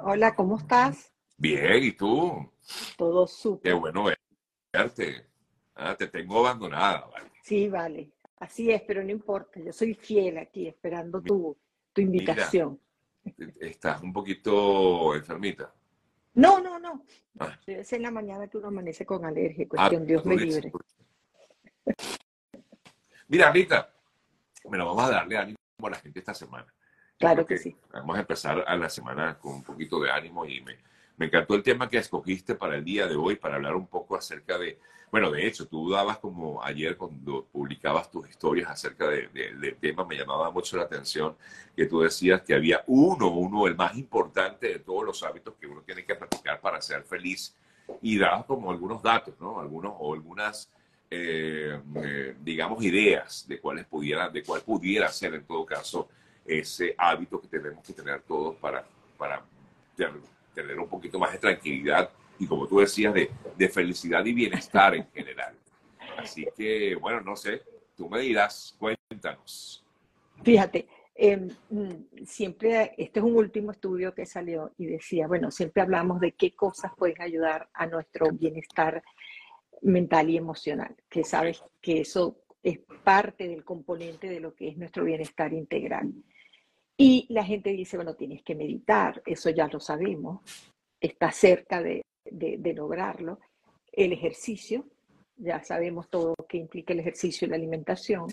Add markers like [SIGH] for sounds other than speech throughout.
Hola, ¿cómo estás? Bien, ¿y tú? Todo Qué súper. bueno verte. Ah, te tengo abandonada, ¿vale? Sí, vale. Así es, pero no importa. Yo soy fiel aquí, esperando tu, tu Mira, invitación. estás un poquito enfermita. No, no, no. Ah, ser en la mañana que uno amanece con alergia, ah, cuestión, Dios tú me libre. Mira, Rita, bueno, vamos a darle ánimo a la gente esta semana. Claro que sí. vamos a empezar a la semana con un poquito de ánimo y me, me encantó el tema que escogiste para el día de hoy, para hablar un poco acerca de, bueno, de hecho, tú dabas como ayer cuando publicabas tus historias acerca de- de- del tema, me llamaba mucho la atención que tú decías que había uno, uno, el más importante de todos los hábitos que uno tiene que practicar para ser feliz y dabas como algunos datos, ¿no? Algunos o algunas, eh, eh, digamos, ideas de cuáles pudiera, de cuál pudiera ser en todo caso ese hábito que tenemos que tener todos para, para tener un poquito más de tranquilidad y como tú decías, de, de felicidad y bienestar en general. Así que, bueno, no sé, tú me dirás, cuéntanos. Fíjate, em, siempre, este es un último estudio que salió y decía, bueno, siempre hablamos de qué cosas pueden ayudar a nuestro bienestar mental y emocional, que sabes que eso es parte del componente de lo que es nuestro bienestar integral. Y la gente dice, bueno, tienes que meditar, eso ya lo sabemos, está cerca de, de- lograrlo. El ejercicio, ya sabemos todo que implica el ejercicio y la alimentación.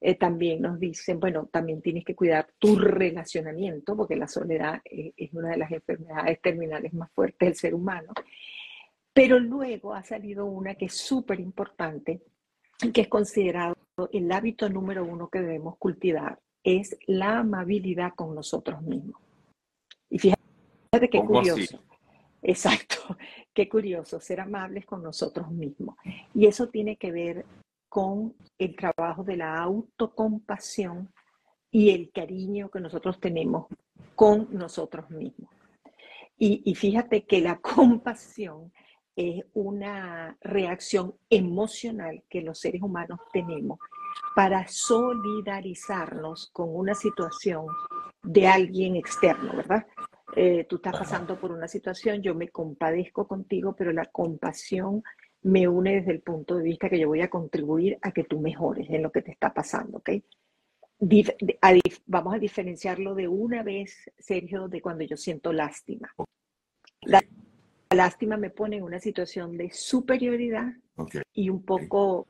Eh, también nos dicen, bueno, también tienes que cuidar tu relacionamiento, porque la soledad eh, es una de las enfermedades terminales más fuertes del ser humano. Pero luego ha salido una que es súper importante, que es considerado el hábito número uno que debemos cultivar, es la amabilidad con nosotros mismos. Y fíjate qué curioso, exacto, [LAUGHS] qué curioso, ser amables con nosotros mismos. Y eso tiene que ver con el trabajo de la autocompasión y el cariño que nosotros tenemos con nosotros mismos. Y, y fíjate que la [LAUGHS] compasión es una reacción emocional que los seres humanos tenemos para solidarizarnos con una situación de alguien externo, ¿verdad? Eh, tú estás pasando por una situación, yo me compadezco contigo, pero la compasión me une desde el punto de vista que yo voy a contribuir a que tú mejores en lo que te está pasando, ¿ok? Dif- a vamos a diferenciarlo de una vez, Sergio, de cuando yo siento lástima. La Ok, lástima me pone en una situación de superioridad ok, y un poco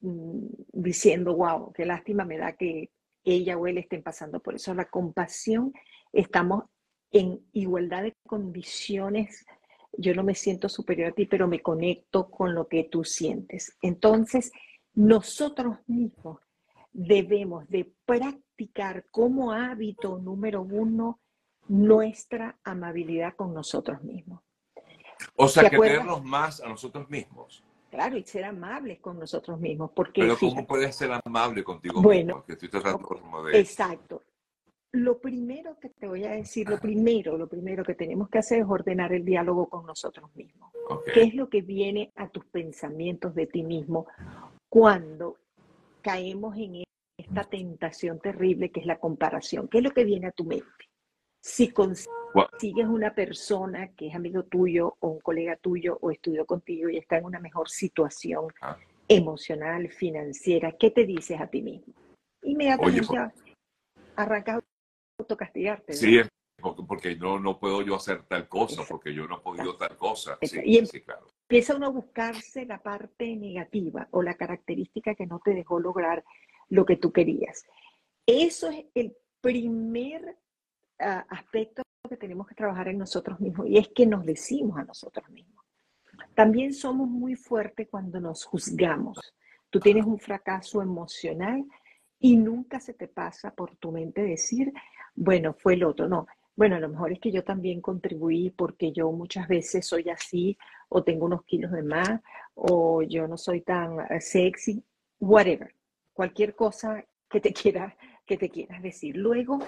mm, diciendo, wow, qué lástima me da que ella o él estén pasando por eso. La compasión, estamos en igualdad de condiciones. Yo no me siento superior a ti, pero me conecto con lo que tú sientes. Entonces, nosotros mismos debemos de practicar como hábito número uno nuestra amabilidad con nosotros mismos. O ¿Te sea, que acuerdas? más a nosotros mismos. Claro, y ser amables con nosotros mismos, porque Pero ¿cómo puedes ser amable contigo bueno, mismo? Que estoy tratando como de... exacto. Lo primero que te voy a decir, lo primero, lo primero que tenemos que hacer es ordenar el diálogo con nosotros mismos. ¿Qué es lo que viene a tus pensamientos de ti mismo cuando caemos en esta tentación terrible que es la comparación? ¿Qué es lo que viene a tu mente? Si Gua- consigues una persona que es amigo tuyo o un colega tuyo o estudió contigo y está en una mejor situación ah, emocional, financiera, ¿qué te dices a ti mismo? Oye, Inmediatamente a- arrancas a autocastigarte, sí, ¿verdad? porque, porque no, no puedo yo hacer tal cosa, Esa- porque yo no he podido tal cosa. Sí, Y sí, claro. empieza uno a buscarse la parte negativa o la característica que no te dejó lograr lo que tú querías. Eso es el primer ah, aspecto que tenemos que trabajar en nosotros mismos y es que nos decimos a nosotros mismos. También somos muy fuertes cuando nos juzgamos. Tú tienes un fracaso emocional y nunca se te pasa por tu mente decir, bueno, fue el otro. No, bueno, a lo mejor es que yo también contribuí porque yo muchas veces soy así o tengo unos kilos de más o yo no soy tan eh, sexy, whatever. Cualquier cosa que te [LAUGHS] quiera, que te quieras decir. Luego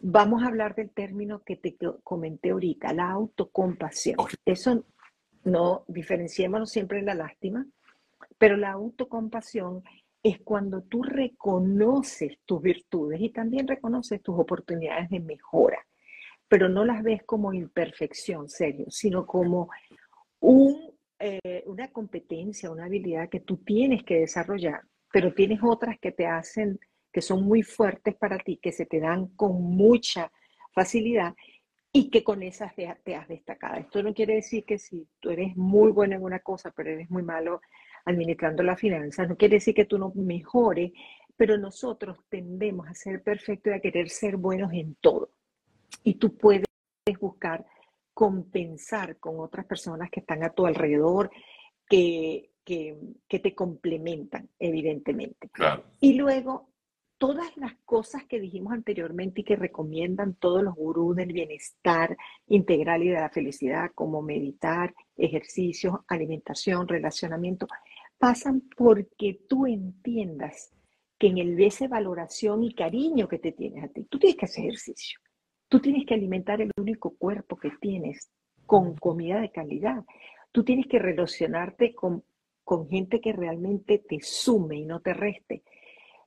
vamos a hablar del término que te co- comenté ahorita, la autocompasión. Eso no diferenciémonos siempre en la lástima, pero la autocompasión es cuando tú reconoces tus virtudes y también reconoces tus oportunidades de mejora. pero no las ves como imperfección, serio, sino como un, eh, una competencia, una habilidad que tú tienes que desarrollar, pero tienes otras que te hacen, que son muy fuertes para ti, que se te dan con mucha facilidad y que con esas te, has destacado. Esto no quiere decir que si tú eres muy bueno en una cosa, pero eres muy malo administrando las finanzas, no quiere decir que tú no mejores, pero nosotros tendemos a ser perfectos y a querer ser buenos en todo. Y tú puedes buscar compensar con otras personas que están a tu alrededor, que, que, que te complementan, evidentemente. Claro. Y luego, todas las cosas que dijimos anteriormente y que recomiendan todos los gurús del bienestar integral y de la felicidad, como meditar, ejercicios, alimentación, relacionamiento, pasan porque tú entiendas que en el ese valoración y cariño que te tienes a ti, tú tienes que hacer ejercicio. Tú tienes que alimentar el único cuerpo que tienes con comida de calidad. Tú tienes que relacionarte con, con gente que realmente te sume y no te reste.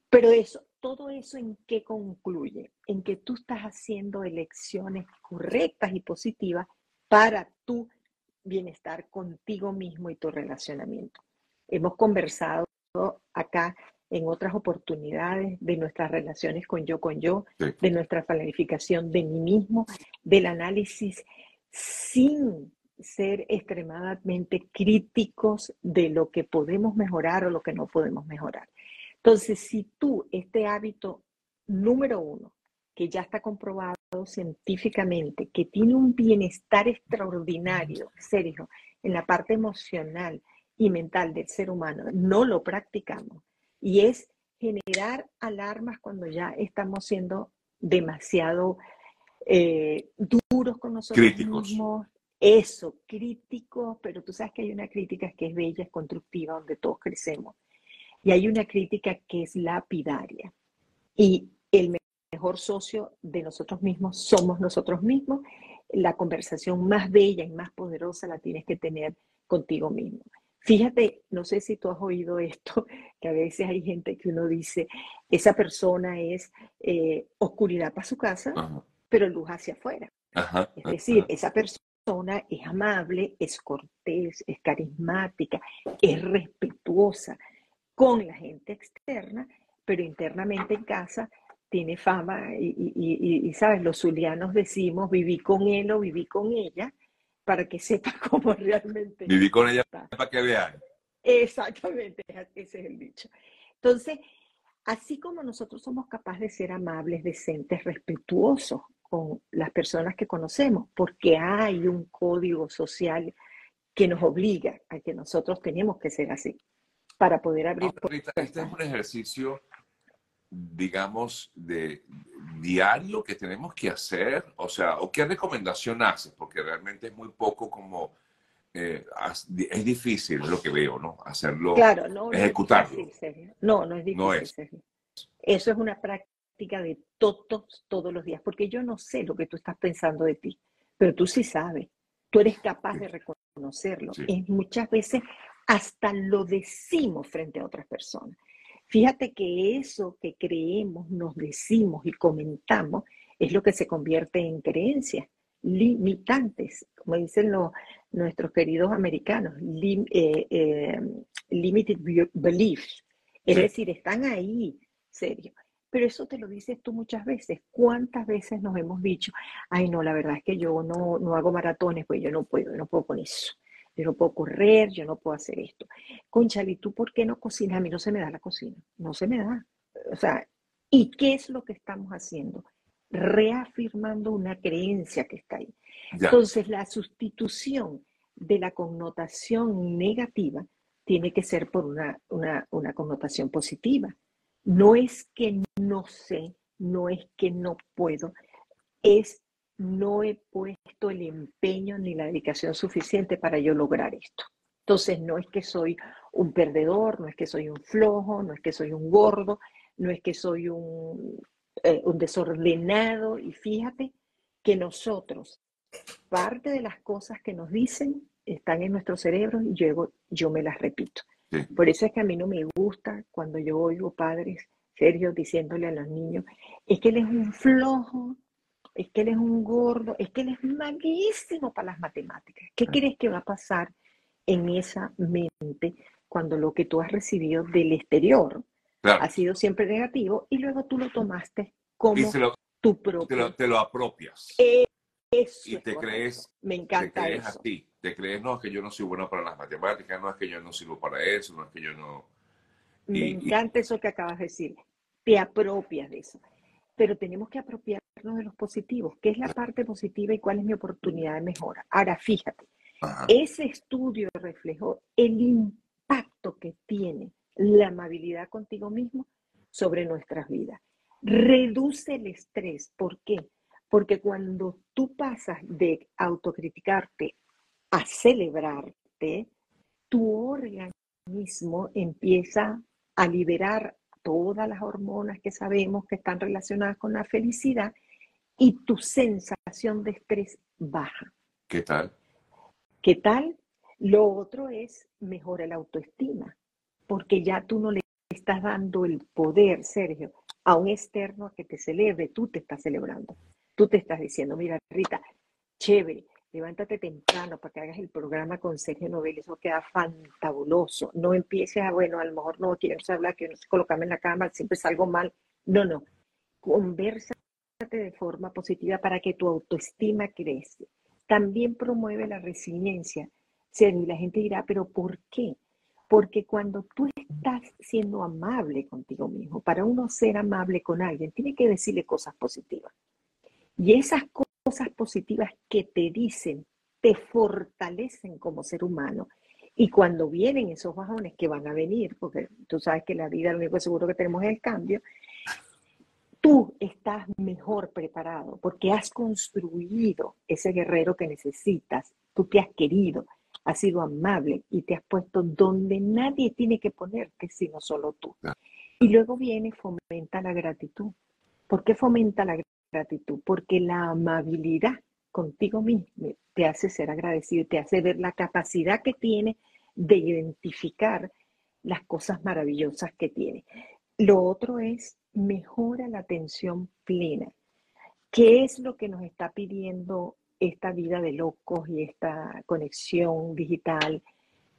Pero eso, todo eso en qué concluye? En que tú estás haciendo elecciones correctas y positivas para tu bienestar contigo mismo y tu relacionamiento. Hemos conversado acá en otras oportunidades de nuestras relaciones con yo, con yo, Sí. de nuestra planificación de mí mismo, del análisis sin ser extremadamente críticos de lo que podemos mejorar o lo que no podemos mejorar. Entonces, si tú este hábito número uno, que ya está comprobado científicamente, que tiene un bienestar extraordinario, serio, en la parte emocional y mental del ser humano, no lo practicamos, y es generar alarmas cuando ya estamos siendo demasiado eh, duros con nosotros Críticos. mismos. Eso, críticos, pero tú sabes que hay una crítica que es bella, es constructiva, donde todos crecemos. Y hay una crítica que es lapidaria. Y el me- mejor socio de nosotros mismos somos nosotros mismos. La conversación más bella y más poderosa la tienes que tener contigo mismo. Fíjate, no sé si tú has oído esto, [LAUGHS] que a veces hay gente que uno dice, esa persona es eh, oscuridad para su casa, Ajá. pero luz hacia afuera. Ajá. Es decir, ajá. esa persona es amable, es cortés, es carismática, es respetuosa con la gente externa, pero internamente en casa tiene fama y, y- y- y, sabes, los zulianos decimos viví con él o viví con ella para que sepa [LAUGHS] cómo realmente Viví con ella está. para que vean. Exactamente, ese es el dicho. Entonces, así como nosotros somos capaces de ser amables, decentes, respetuosos con las personas que conocemos, porque hay un código social que nos obliga a que nosotros tenemos que ser así para poder abrir Ahora, Rita, este es un ejercicio, digamos, de diario que tenemos que hacer, o sea, o qué recomendación haces, porque realmente es muy poco como, eh, es difícil, es lo que veo, ¿no? Hacerlo, Claro, no, no es ejecutarlo. difícil, Sergio. No, no es difícil, No es. Sergio. Eso es una práctica de todos, todos los días, porque yo no sé lo que tú estás pensando de ti, pero tú sí sabes. Tú eres capaz Sí. de reconocerlo. Sí. Y muchas veces hasta lo decimos frente a otras personas. Fíjate que eso que creemos, nos decimos y comentamos es lo que se convierte en creencias limitantes, como dicen los, nuestros queridos americanos, lim- eh, eh, limited be- beliefs. Es Sí. decir, están ahí, serio. Pero eso te lo dices tú muchas veces. ¿Cuántas veces nos hemos dicho, ay, no, la verdad es que yo no, no hago maratones, pues yo no puedo, yo no puedo con eso. Yo no puedo correr, yo no puedo hacer esto. Conchale, ¿y tú por qué no cocinas? A mí no se me da la cocina, no se me da. O sea, ¿y qué es lo que estamos haciendo? Reafirmando una creencia que está ahí. ya, Entonces, la sustitución de la connotación negativa tiene que ser por una, una, una connotación positiva. No es que no sé, no es que no puedo, es no he puesto el empeño ni la dedicación suficiente para yo lograr esto. Entonces, no es que soy un perdedor, no es que soy un flojo, no es que soy un gordo, no es que soy un, eh, un desordenado. Y fíjate que nosotros, parte de las cosas que nos dicen están en nuestro cerebro y yo, yo me las repito. sí. Por eso es que a mí no me gusta cuando yo oigo padres serios diciéndole a los niños, es que él es un flojo, es que él es un gordo, es que él es malísimo para las matemáticas. ¿Qué crees que va a pasar en esa mente cuando lo que tú has recibido del exterior ha sido siempre negativo y luego tú lo tomaste como tu propio? Te lo, apropias. Eso y te crees, me encanta te crees a ti, te crees, no, es que yo no soy bueno para las matemáticas, no es que yo no sirvo para eso, no es que yo no... me encanta eso que acabas de decir, te apropias de eso, pero tenemos que apropiarnos de los positivos, qué es la parte positiva y cuál es mi oportunidad de mejora. Ahora, fíjate, ese estudio reflejó el impacto que tiene la amabilidad contigo mismo sobre nuestras vidas. Reduce el estrés, ¿por qué? Porque cuando tú pasas de autocriticarte a celebrarte, tu organismo empieza a liberar todas las hormonas que sabemos que están relacionadas con la felicidad y tu sensación de estrés baja. ¿Qué tal? ¿Qué tal? Lo otro es mejora la autoestima, porque ya tú no le estás dando el poder, Sergio, a un externo a que te celebre, tú te estás celebrando. Tú te estás diciendo, mira, Rita, chévere, levántate temprano para que hagas el programa con Sergio Nobel, eso queda fantabuloso. No empieces a, bueno, a lo mejor no quiero hablar, que no se colocarme en la cama, siempre salgo mal. No, no. Conversate de forma positiva para que tu autoestima crezca. También promueve la resiliencia. Y la gente dirá, pero ¿por qué? Porque cuando tú estás siendo amable contigo mismo, para uno ser amable con alguien, tiene que decirle cosas positivas. Y esas cosas positivas que te dicen te fortalecen como ser humano. Y cuando vienen esos bajones que van a venir, porque tú sabes que la vida lo único seguro que tenemos es el cambio, tú estás mejor preparado porque has construido ese guerrero que necesitas, tú te has querido, has sido amable y te has puesto donde nadie tiene que ponerte sino solo tú. Y luego viene, fomenta la gratitud. ¿Por qué fomenta la gratitud, porque la amabilidad contigo mismo te hace ser agradecido te hace ver la capacidad que tiene de identificar las cosas maravillosas que tiene. Lo otro es mejora la atención plena. ¿Qué es lo que nos está pidiendo esta vida de locos y esta conexión digital?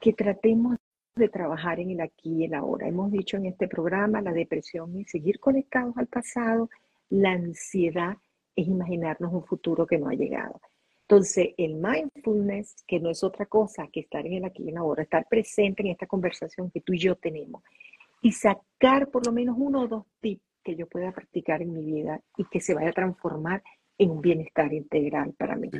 Que tratemos de trabajar en el aquí y el ahora. Hemos dicho en este programa la depresión y seguir conectados al pasado la ansiedad es imaginarnos un futuro que no ha llegado. Entonces, el mindfulness, que no es otra cosa que estar en el aquí y en ahora, estar presente en esta conversación que tú y yo tenemos y sacar por lo menos uno o dos tips que yo pueda practicar en mi vida y que se vaya a transformar en un bienestar integral para mí.